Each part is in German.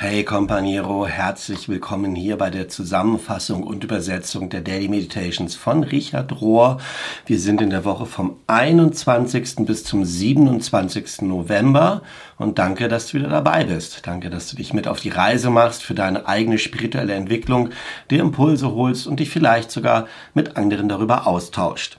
Hey Companiero, herzlich willkommen hier bei der Zusammenfassung und Übersetzung der Daily Meditations von Richard Rohr. Wir sind in der Woche vom 21. bis zum 27. November und danke, dass du wieder dabei bist. Danke, dass du dich mit auf die Reise machst für deine eigene spirituelle Entwicklung, dir Impulse holst und dich vielleicht sogar mit anderen darüber austauscht.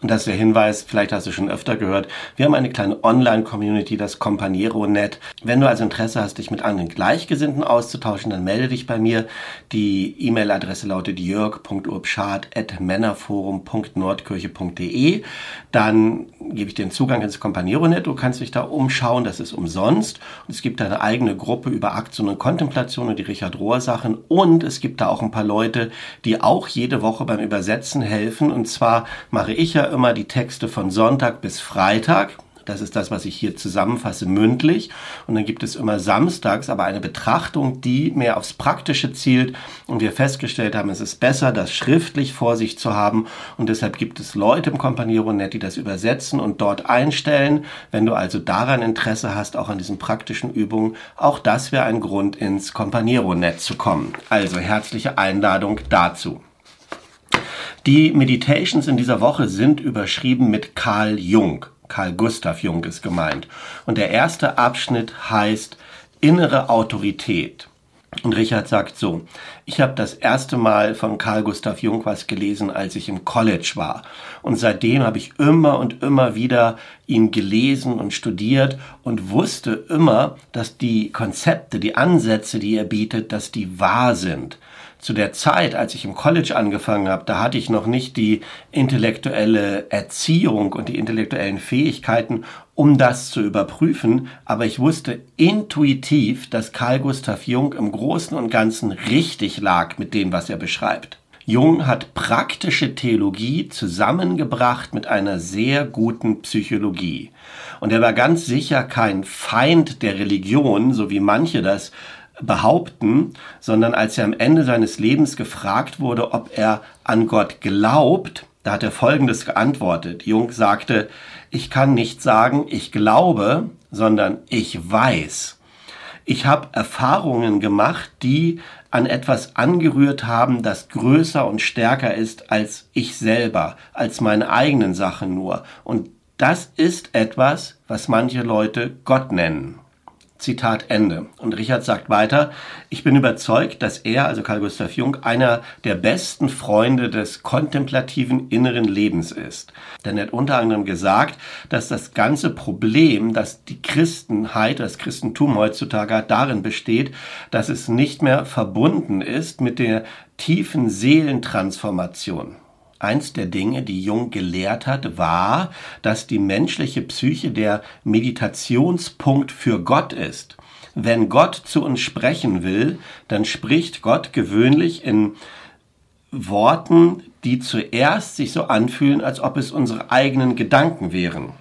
Und das ist der Hinweis, vielleicht hast du schon öfter gehört, wir haben eine kleine Online-Community, das Companiero-Net. Wenn du also Interesse hast, dich mit anderen Gleichgesinnten auszutauschen, dann melde dich bei mir. Die E-Mail-Adresse lautet jörg.urbschad.männerforum.nordkirche.de. Dann gebe ich dir den Zugang ins Companiero-Net. Du kannst dich da umschauen, das ist umsonst. Und es gibt eine eigene Gruppe über Aktion und Kontemplation und die Richard Rohr Sachen. Und es gibt da auch ein paar Leute, die auch jede Woche beim Übersetzen helfen. Und zwar mache ich ja immer die Texte von Sonntag bis Freitag. Das ist das, was ich hier zusammenfasse mündlich. Und dann gibt es immer samstags aber eine Betrachtung, die mehr aufs Praktische zielt. Und wir festgestellt haben, es ist besser, das schriftlich vor sich zu haben. Und deshalb gibt es Leute im Companiero-Net, die das übersetzen und dort einstellen. Wenn du also daran Interesse hast, auch an diesen praktischen Übungen, auch das wäre ein Grund, ins Companiero-Net zu kommen. Also herzliche Einladung dazu. Die Meditations in dieser Woche sind überschrieben mit Carl Jung. Carl Gustav Jung ist gemeint. Und der erste Abschnitt heißt Innere Autorität. Und Richard sagt so, ich habe das erste Mal von Carl Gustav Jung was gelesen, als ich im College war. Und seitdem habe ich immer und immer wieder ihn gelesen und studiert und wusste immer, dass die Konzepte, die Ansätze, die er bietet, dass die wahr sind zu der Zeit, als ich im College angefangen habe, da hatte ich noch nicht die intellektuelle Erziehung und die intellektuellen Fähigkeiten, um das zu überprüfen, aber ich wusste intuitiv, dass Carl Gustav Jung im Großen und Ganzen richtig lag mit dem, was er beschreibt. Jung hat praktische Theologie zusammengebracht mit einer sehr guten Psychologie. Und er war ganz sicher kein Feind der Religion, so wie manche das behaupten, sondern als er am Ende seines Lebens gefragt wurde, ob er an Gott glaubt, da hat er Folgendes geantwortet. Jung sagte, ich kann nicht sagen, ich glaube, sondern ich weiß. Ich habe Erfahrungen gemacht, die an etwas angerührt haben, das größer und stärker ist als ich selber, als meine eigenen Sachen nur. Und das ist etwas, was manche Leute Gott nennen. Zitat Ende. Und Richard sagt weiter, ich bin überzeugt, dass er, also Carl Gustav Jung, einer der besten Freunde des kontemplativen inneren Lebens ist. Denn er hat unter anderem gesagt, dass das ganze Problem, das die Christenheit, das Christentum heutzutage hat, darin besteht, dass es nicht mehr verbunden ist mit der tiefen Seelentransformation. Eins der Dinge, die Jung gelehrt hat, war, dass die menschliche Psyche der Meditationspunkt für Gott ist. Wenn Gott zu uns sprechen will, dann spricht Gott gewöhnlich in Worten, die zuerst sich so anfühlen, als ob es unsere eigenen Gedanken wären.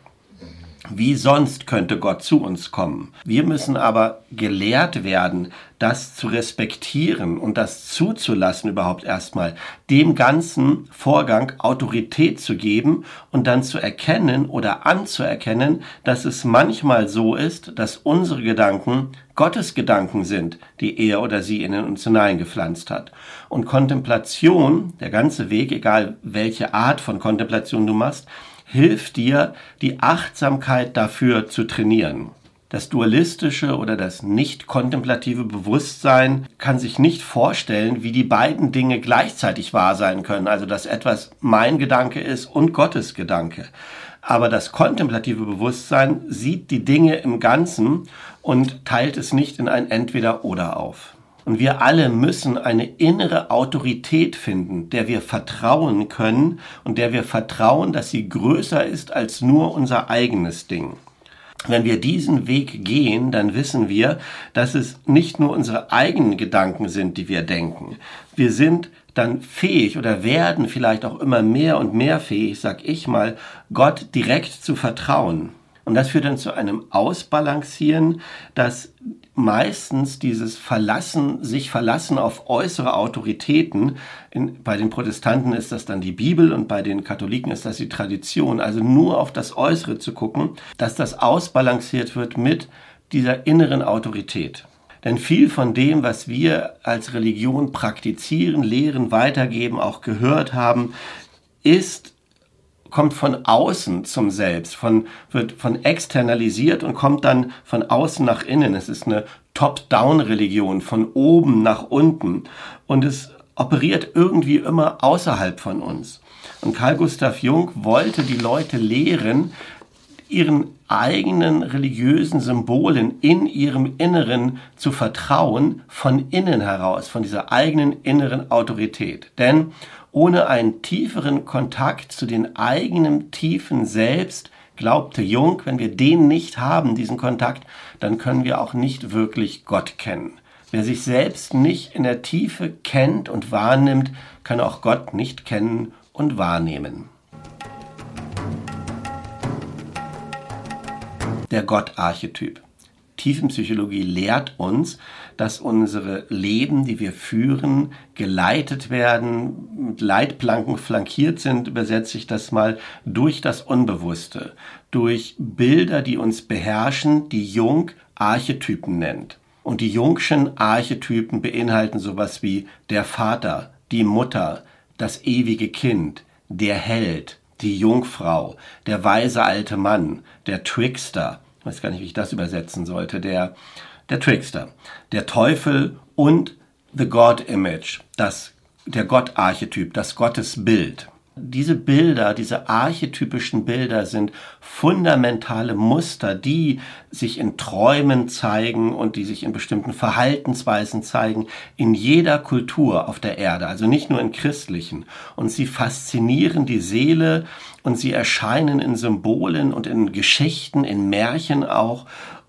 Wie sonst könnte Gott zu uns kommen? Wir müssen aber gelehrt werden, das zu respektieren und das zuzulassen überhaupt erstmal, dem ganzen Vorgang Autorität zu geben und dann zu erkennen oder anzuerkennen, dass es manchmal so ist, dass unsere Gedanken Gottes Gedanken sind, die er oder sie in uns hineingepflanzt hat. Und Kontemplation, der ganze Weg, egal welche Art von Kontemplation du machst, hilft dir, die Achtsamkeit dafür zu trainieren. Das dualistische oder das nicht kontemplative Bewusstsein kann sich nicht vorstellen, wie die beiden Dinge gleichzeitig wahr sein können. Also, dass etwas mein Gedanke ist und Gottes Gedanke. Aber das kontemplative Bewusstsein sieht die Dinge im Ganzen und teilt es nicht in ein Entweder oder auf. Und wir alle müssen eine innere Autorität finden, der wir vertrauen können und der wir vertrauen, dass sie größer ist als nur unser eigenes Ding. Wenn wir diesen Weg gehen, dann wissen wir, dass es nicht nur unsere eigenen Gedanken sind, die wir denken. Wir sind dann fähig oder werden vielleicht auch immer mehr und mehr fähig, sag ich mal, Gott direkt zu vertrauen. Und das führt dann zu einem Ausbalancieren, dass meistens dieses Verlassen, sich verlassen auf äußere Autoritäten. In, bei den Protestanten ist das dann die Bibel und bei den Katholiken ist das die Tradition. Also nur auf das Äußere zu gucken, dass das ausbalanciert wird mit dieser inneren Autorität. Denn viel von dem, was wir als Religion praktizieren, lehren, weitergeben, auch gehört haben, ist kommt von außen zum Selbst, von, wird von externalisiert und kommt dann von außen nach innen. Es ist eine Top-Down-Religion, von oben nach unten. Und es operiert irgendwie immer außerhalb von uns. Und Carl Gustav Jung wollte die Leute lehren, ihren eigenen religiösen Symbolen in ihrem Inneren zu vertrauen, von innen heraus, von dieser eigenen inneren Autorität. Denn ohne einen tieferen Kontakt zu den eigenen tiefen Selbst, glaubte Jung, wenn wir den nicht haben, diesen Kontakt, dann können wir auch nicht wirklich Gott kennen. Wer sich selbst nicht in der Tiefe kennt und wahrnimmt, kann auch Gott nicht kennen und wahrnehmen. Der Gott-Archetyp. Tiefenpsychologie lehrt uns, dass unsere Leben, die wir führen, geleitet werden, mit Leitplanken flankiert sind, übersetze ich das mal, durch das Unbewusste, durch Bilder, die uns beherrschen, die Jung Archetypen nennt. Und die Jungschen Archetypen beinhalten sowas wie der Vater, die Mutter, das ewige Kind, der Held, die Jungfrau, der weise alte Mann, der Trickster, ich weiß gar nicht, wie ich das übersetzen sollte, der, der Trickster, der Teufel und the God Image, das, der Gott-Archetyp, das Gottesbild. Diese Bilder, diese archetypischen Bilder sind fundamentale Muster, die sich in Träumen zeigen und die sich in bestimmten Verhaltensweisen zeigen, in jeder Kultur auf der Erde, also nicht nur in christlichen. Und sie faszinieren die Seele und sie erscheinen in Symbolen und in Geschichten, in Märchen auch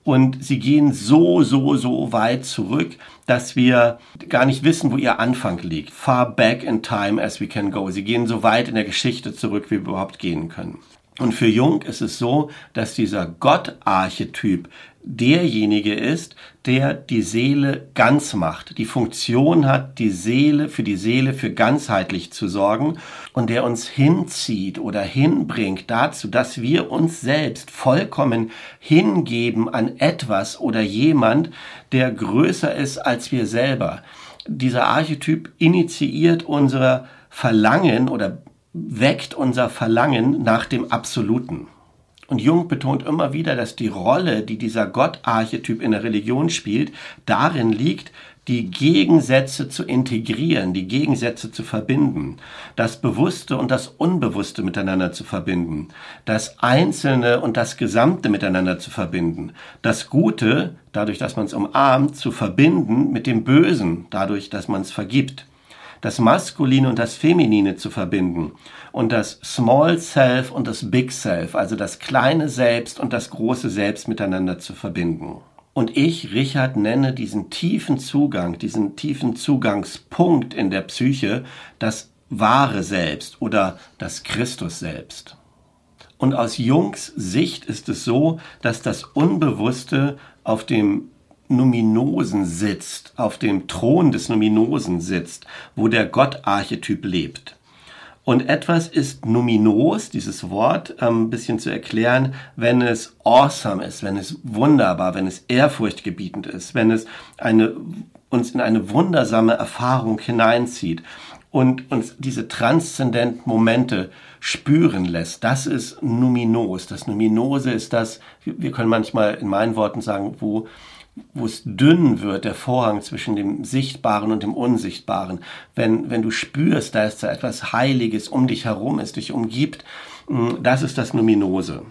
und sie gehen so, so, so weit zurück, dass wir gar nicht wissen, wo ihr Anfang liegt. Far back in time as we can go. Sie gehen so weit in der Geschichte zurück, wie wir überhaupt gehen können. Und für Jung ist es so, dass dieser Gott-Archetyp derjenige ist, der die Seele ganz macht, die Funktion hat, die Seele für die Seele für ganzheitlich zu sorgen und der uns hinzieht oder hinbringt dazu, dass wir uns selbst vollkommen hingeben an etwas oder jemand, der größer ist als wir selber. Dieser Archetyp initiiert unser Verlangen oder weckt unser Verlangen nach dem Absoluten. Und Jung betont immer wieder, dass die Rolle, die dieser Gott-Archetyp in der Religion spielt, darin liegt, die Gegensätze zu integrieren, die Gegensätze zu verbinden, das Bewusste und das Unbewusste miteinander zu verbinden, das Einzelne und das Gesamte miteinander zu verbinden, das Gute, dadurch, dass man es umarmt, zu verbinden mit dem Bösen, dadurch, dass man es vergibt das Maskuline und das Feminine zu verbinden und das Small Self und das Big Self, also das kleine Selbst und das große Selbst miteinander zu verbinden. Und ich, Richard, nenne diesen tiefen Zugang, diesen tiefen Zugangspunkt in der Psyche das wahre Selbst oder das Christus selbst. Und aus Jungs Sicht ist es so, dass das Unbewusste auf dem Numinosen sitzt, auf dem Thron des Numinosen sitzt, wo der Gott-Archetyp lebt. Und etwas ist numinos, dieses Wort, ähm, ein bisschen zu erklären, wenn es awesome ist, wenn es wunderbar, wenn es ehrfurchtgebietend ist, wenn es eine, uns in eine wundersame Erfahrung hineinzieht und uns diese transzendenten Momente spüren lässt. Das ist numinos. Das Numinose ist das, wir können manchmal in meinen Worten sagen, wo wo es dünn wird, der Vorhang zwischen dem Sichtbaren und dem Unsichtbaren, wenn, wenn du spürst, da ist da etwas Heiliges um dich herum, es dich umgibt, mm, das ist das Numinose.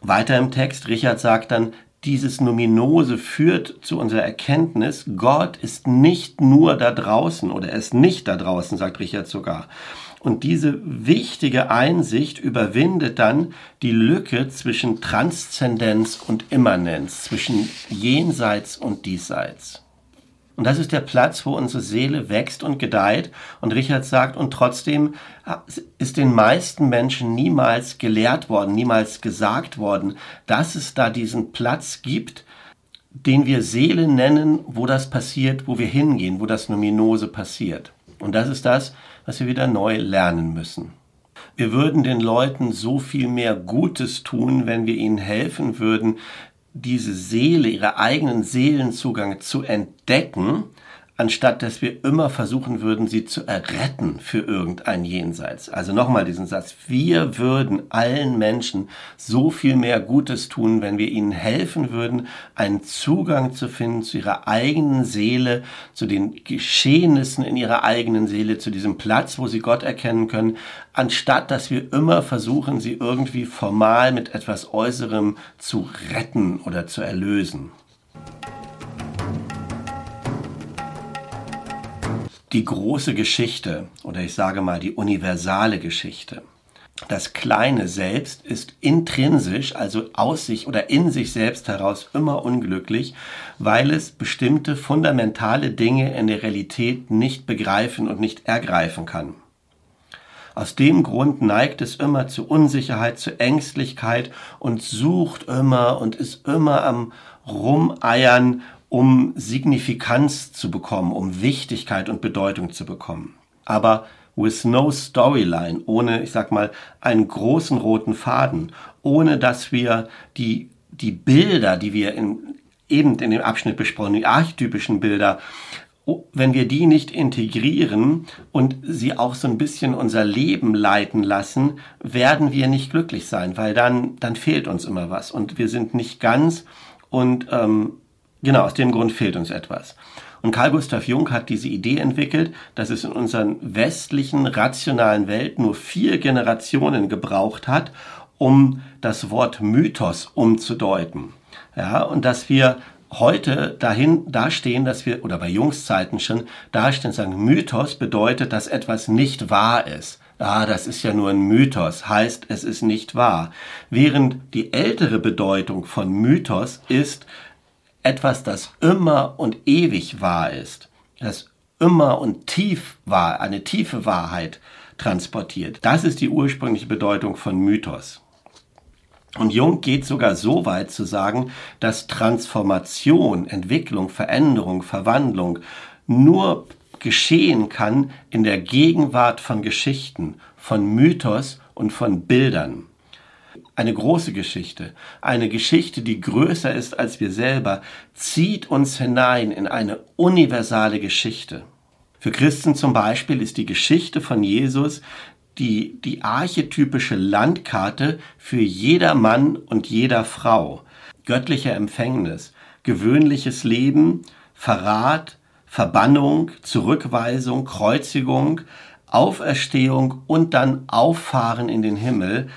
Weiter im Text, Richard sagt dann, dieses Numinose führt zu unserer Erkenntnis, Gott ist nicht nur da draußen oder er ist nicht da draußen, sagt Richard sogar. Und diese wichtige Einsicht überwindet dann die Lücke zwischen Transzendenz und Immanenz, zwischen Jenseits und Diesseits. Und das ist der Platz, wo unsere Seele wächst und gedeiht. Und Richard sagt, und trotzdem ist den meisten Menschen niemals gelehrt worden, niemals gesagt worden, dass es da diesen Platz gibt, den wir Seele nennen, wo das passiert, wo wir hingehen, wo das Numinose passiert. Und das ist das, was wir wieder neu lernen müssen. Wir würden den Leuten so viel mehr Gutes tun, wenn wir ihnen helfen würden, diese Seele, ihre eigenen Seelenzugang zu entdecken anstatt dass wir immer versuchen würden, sie zu erretten für irgendein Jenseits. Also nochmal diesen Satz. Wir würden allen Menschen so viel mehr Gutes tun, wenn wir ihnen helfen würden, einen Zugang zu finden zu ihrer eigenen Seele, zu den Geschehnissen in ihrer eigenen Seele, zu diesem Platz, wo sie Gott erkennen können, anstatt dass wir immer versuchen, sie irgendwie formal mit etwas Äußerem zu retten oder zu erlösen. Die große Geschichte oder ich sage mal die universale Geschichte. Das kleine Selbst ist intrinsisch, also aus sich oder in sich selbst heraus immer unglücklich, weil es bestimmte fundamentale Dinge in der Realität nicht begreifen und nicht ergreifen kann. Aus dem Grund neigt es immer zu Unsicherheit, zu Ängstlichkeit und sucht immer und ist immer am Rumeiern um Signifikanz zu bekommen, um Wichtigkeit und Bedeutung zu bekommen. Aber with no storyline, ohne, ich sag mal, einen großen roten Faden, ohne dass wir die, die Bilder, die wir in, eben in dem Abschnitt besprochen, die archetypischen Bilder, wenn wir die nicht integrieren und sie auch so ein bisschen unser Leben leiten lassen, werden wir nicht glücklich sein, weil dann, dann fehlt uns immer was und wir sind nicht ganz und ähm, Genau, aus dem Grund fehlt uns etwas. Und Carl Gustav Jung hat diese Idee entwickelt, dass es in unseren westlichen rationalen Welt nur vier Generationen gebraucht hat, um das Wort Mythos umzudeuten. Ja, und dass wir heute dahin dastehen, dass wir, oder bei Jungs Zeiten schon, dastehen sagen, Mythos bedeutet, dass etwas nicht wahr ist. Ah, das ist ja nur ein Mythos, heißt, es ist nicht wahr. Während die ältere Bedeutung von Mythos ist, etwas, das immer und ewig wahr ist, das immer und tief wahr, eine tiefe Wahrheit transportiert. Das ist die ursprüngliche Bedeutung von Mythos. Und Jung geht sogar so weit zu sagen, dass Transformation, Entwicklung, Veränderung, Verwandlung nur geschehen kann in der Gegenwart von Geschichten, von Mythos und von Bildern eine große Geschichte, eine Geschichte, die größer ist als wir selber, zieht uns hinein in eine universale Geschichte. Für Christen zum Beispiel ist die Geschichte von Jesus die, die archetypische Landkarte für jeder Mann und jeder Frau. Göttliche Empfängnis, gewöhnliches Leben, Verrat, Verbannung, Zurückweisung, Kreuzigung, Auferstehung und dann Auffahren in den Himmel,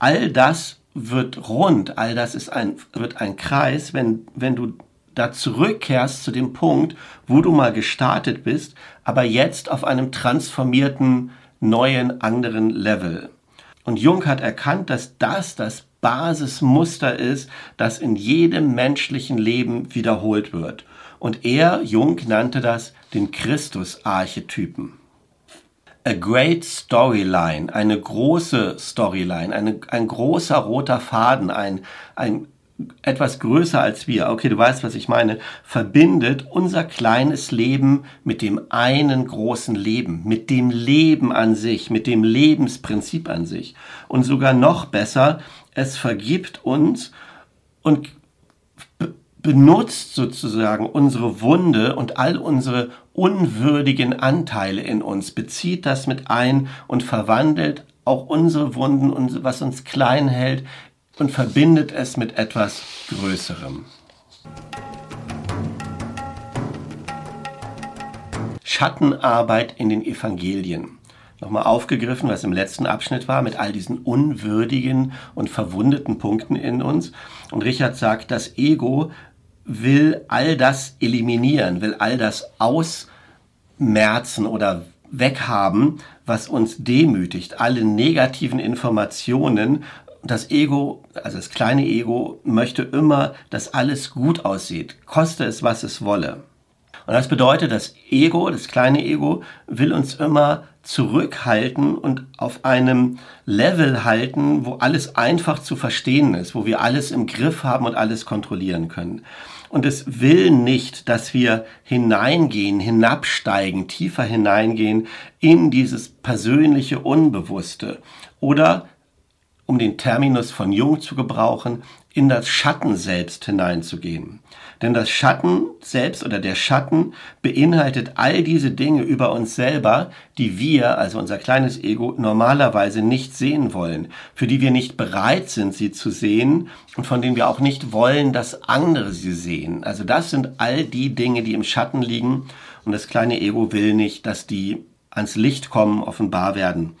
all das wird rund, all das ist ein, wird ein Kreis, wenn, wenn du da zurückkehrst zu dem Punkt, wo du mal gestartet bist, aber jetzt auf einem transformierten, neuen, anderen Level. Und Jung hat erkannt, dass das das Basismuster ist, das in jedem menschlichen Leben wiederholt wird. Und er, Jung, nannte das den Christus-Archetypen a great storyline, eine große Storyline, eine, ein großer roter Faden, ein, ein etwas größer als wir, okay, du weißt, was ich meine, verbindet unser kleines Leben mit dem einen großen Leben, mit dem Leben an sich, mit dem Lebensprinzip an sich. Und sogar noch besser, es vergibt uns und benutzt sozusagen unsere Wunde und all unsere unwürdigen Anteile in uns, bezieht das mit ein und verwandelt auch unsere Wunden und was uns klein hält und verbindet es mit etwas Größerem. Schattenarbeit in den Evangelien. Nochmal aufgegriffen, was im letzten Abschnitt war, mit all diesen unwürdigen und verwundeten Punkten in uns. Und Richard sagt, das Ego will all das eliminieren, will all das ausmerzen oder weghaben, was uns demütigt, alle negativen Informationen. Das Ego, also das kleine Ego, möchte immer, dass alles gut aussieht, koste es, was es wolle. Und das bedeutet, das Ego, das kleine Ego, will uns immer zurückhalten und auf einem Level halten, wo alles einfach zu verstehen ist, wo wir alles im Griff haben und alles kontrollieren können. Und es will nicht, dass wir hineingehen, hinabsteigen, tiefer hineingehen in dieses persönliche Unbewusste. Oder, um den Terminus von Jung zu gebrauchen, in das Schatten selbst hineinzugehen. Denn das Schatten selbst oder der Schatten beinhaltet all diese Dinge über uns selber, die wir, also unser kleines Ego, normalerweise nicht sehen wollen, für die wir nicht bereit sind, sie zu sehen und von denen wir auch nicht wollen, dass andere sie sehen. Also das sind all die Dinge, die im Schatten liegen und das kleine Ego will nicht, dass die ans Licht kommen, offenbar werden.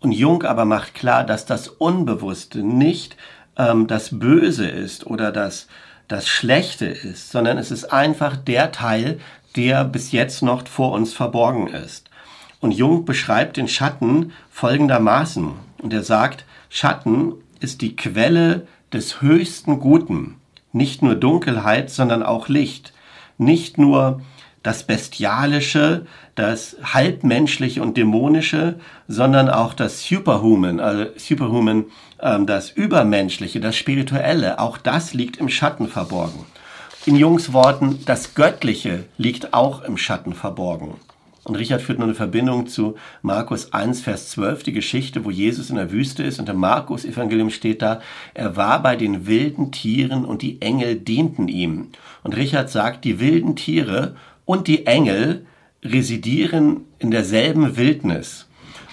Und Jung aber macht klar, dass das Unbewusste nicht ähm, das Böse ist oder das das Schlechte ist, sondern es ist einfach der Teil, der bis jetzt noch vor uns verborgen ist. Und Jung beschreibt den Schatten folgendermaßen. Und er sagt, Schatten ist die Quelle des höchsten Guten. Nicht nur Dunkelheit, sondern auch Licht. Nicht nur das Bestialische, das Halbmenschliche und Dämonische, sondern auch das Superhuman, also Superhuman, das Übermenschliche, das Spirituelle, auch das liegt im Schatten verborgen. In Jungs Worten, das Göttliche liegt auch im Schatten verborgen. Und Richard führt nur eine Verbindung zu Markus 1, Vers 12, die Geschichte, wo Jesus in der Wüste ist. Und im Markus-Evangelium steht da, er war bei den wilden Tieren und die Engel dienten ihm. Und Richard sagt, die wilden Tiere und die Engel residieren in derselben Wildnis.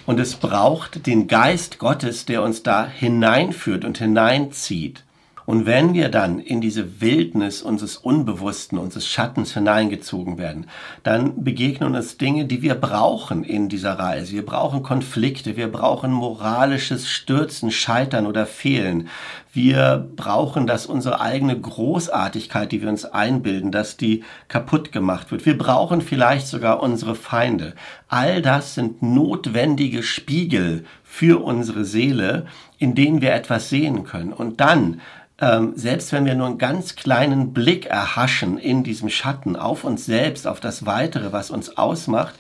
Und es braucht den Geist Gottes, der uns da hineinführt und hineinzieht. Und wenn wir dann in diese Wildnis unseres Unbewussten, unseres Schattens hineingezogen werden, dann begegnen uns Dinge, die wir brauchen in dieser Reise. Wir brauchen Konflikte, wir brauchen moralisches Stürzen, Scheitern oder Fehlen. Wir brauchen, dass unsere eigene Großartigkeit, die wir uns einbilden, dass die kaputt gemacht wird. Wir brauchen vielleicht sogar unsere Feinde. All das sind notwendige Spiegel für unsere Seele, in denen wir etwas sehen können. Und dann ähm, selbst wenn wir nur einen ganz kleinen Blick erhaschen in diesem Schatten auf uns selbst, auf das Weitere, was uns ausmacht,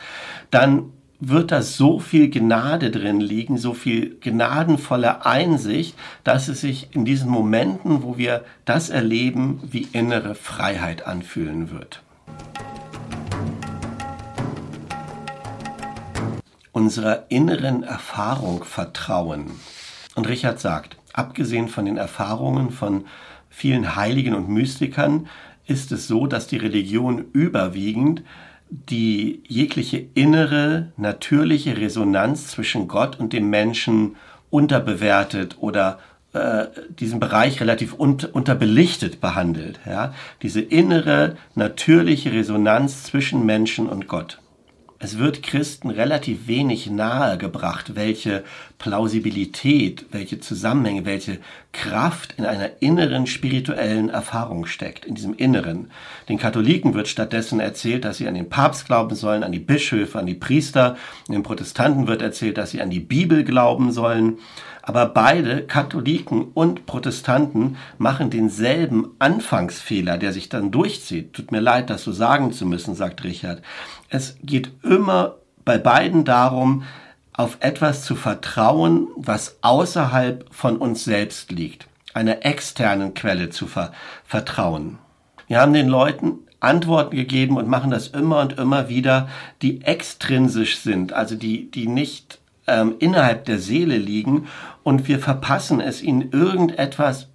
dann wird da so viel Gnade drin liegen, so viel gnadenvolle Einsicht, dass es sich in diesen Momenten, wo wir das erleben, wie innere Freiheit anfühlen wird. Unserer inneren Erfahrung vertrauen. Und Richard sagt, abgesehen von den Erfahrungen von vielen Heiligen und Mystikern, ist es so, dass die Religion überwiegend die jegliche innere, natürliche Resonanz zwischen Gott und dem Menschen unterbewertet oder äh, diesen Bereich relativ un unterbelichtet behandelt. Ja? Diese innere, natürliche Resonanz zwischen Menschen und Gott es wird Christen relativ wenig nahegebracht, welche Plausibilität, welche Zusammenhänge, welche Kraft in einer inneren spirituellen Erfahrung steckt, in diesem Inneren. Den Katholiken wird stattdessen erzählt, dass sie an den Papst glauben sollen, an die Bischöfe, an die Priester. Den Protestanten wird erzählt, dass sie an die Bibel glauben sollen. Aber beide, Katholiken und Protestanten, machen denselben Anfangsfehler, der sich dann durchzieht. Tut mir leid, das so sagen zu müssen, sagt Richard. Es geht immer bei beiden darum, auf etwas zu vertrauen, was außerhalb von uns selbst liegt, einer externen Quelle zu ver vertrauen. Wir haben den Leuten Antworten gegeben und machen das immer und immer wieder, die extrinsisch sind, also die, die nicht ähm, innerhalb der Seele liegen und wir verpassen es, ihnen irgendetwas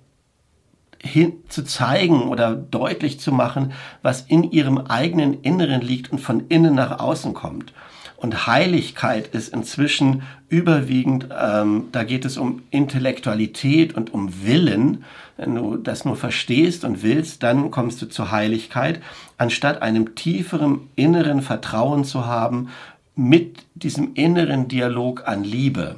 hin, zu zeigen oder deutlich zu machen, was in ihrem eigenen Inneren liegt und von innen nach außen kommt. Und Heiligkeit ist inzwischen überwiegend, ähm, da geht es um Intellektualität und um Willen. Wenn du das nur verstehst und willst, dann kommst du zur Heiligkeit, anstatt einem tieferen inneren Vertrauen zu haben mit diesem inneren Dialog an Liebe.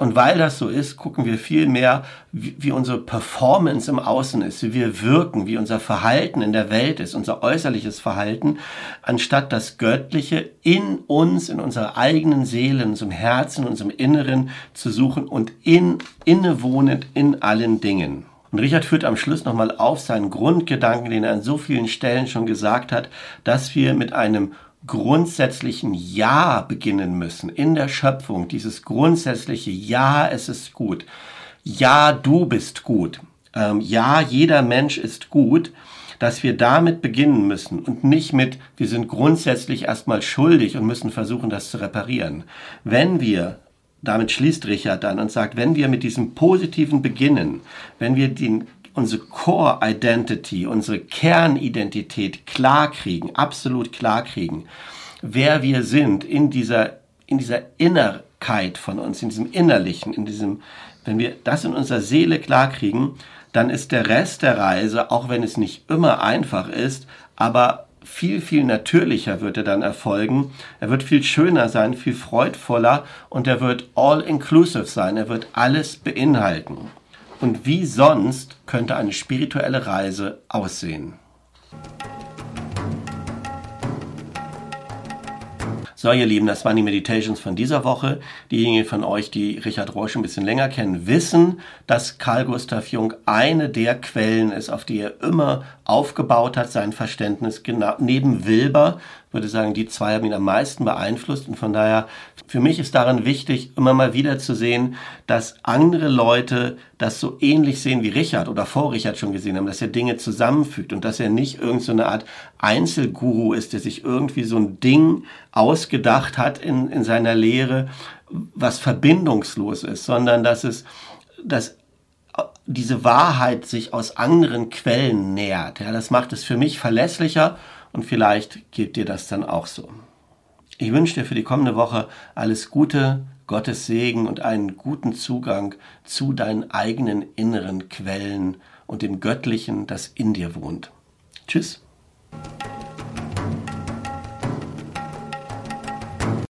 Und weil das so ist, gucken wir viel mehr, wie, wie, unsere Performance im Außen ist, wie wir wirken, wie unser Verhalten in der Welt ist, unser äußerliches Verhalten, anstatt das Göttliche in uns, in unserer eigenen Seele, in unserem Herzen, in unserem Inneren zu suchen und in, innewohnend in allen Dingen. Und Richard führt am Schluss nochmal auf seinen Grundgedanken, den er an so vielen Stellen schon gesagt hat, dass wir mit einem grundsätzlichen Ja beginnen müssen in der Schöpfung, dieses grundsätzliche Ja, es ist gut. Ja, du bist gut. Ähm, ja, jeder Mensch ist gut, dass wir damit beginnen müssen und nicht mit, wir sind grundsätzlich erstmal schuldig und müssen versuchen, das zu reparieren. Wenn wir damit schließt Richard dann und sagt, wenn wir mit diesem Positiven beginnen, wenn wir den unsere Core Identity, unsere Kernidentität klar kriegen, absolut klar kriegen, wer wir sind in dieser, in dieser Innerkeit von uns, in diesem Innerlichen, in diesem, wenn wir das in unserer Seele klar kriegen, dann ist der Rest der Reise, auch wenn es nicht immer einfach ist, aber viel, viel natürlicher wird er dann erfolgen. Er wird viel schöner sein, viel freudvoller und er wird all-inclusive sein. Er wird alles beinhalten. Und wie sonst könnte eine spirituelle Reise aussehen? So, ihr Lieben, das waren die Meditations von dieser Woche. Diejenigen von euch, die Richard Rohr schon ein bisschen länger kennen, wissen, dass Carl Gustav Jung eine der Quellen ist, auf die er immer aufgebaut hat, sein Verständnis, genau, neben Wilber, würde sagen, die zwei haben ihn am meisten beeinflusst. Und von daher, für mich ist daran wichtig, immer mal wieder zu sehen, dass andere Leute das so ähnlich sehen wie Richard oder vor Richard schon gesehen haben, dass er Dinge zusammenfügt und dass er nicht irgendeine so Art Einzelguru ist, der sich irgendwie so ein Ding ausgedacht hat in, in seiner Lehre, was verbindungslos ist, sondern dass es, dass diese Wahrheit sich aus anderen Quellen nähert. Ja, das macht es für mich verlässlicher und vielleicht geht dir das dann auch so. Ich wünsche dir für die kommende Woche alles Gute, Gottes Segen und einen guten Zugang zu deinen eigenen inneren Quellen und dem Göttlichen, das in dir wohnt. Tschüss.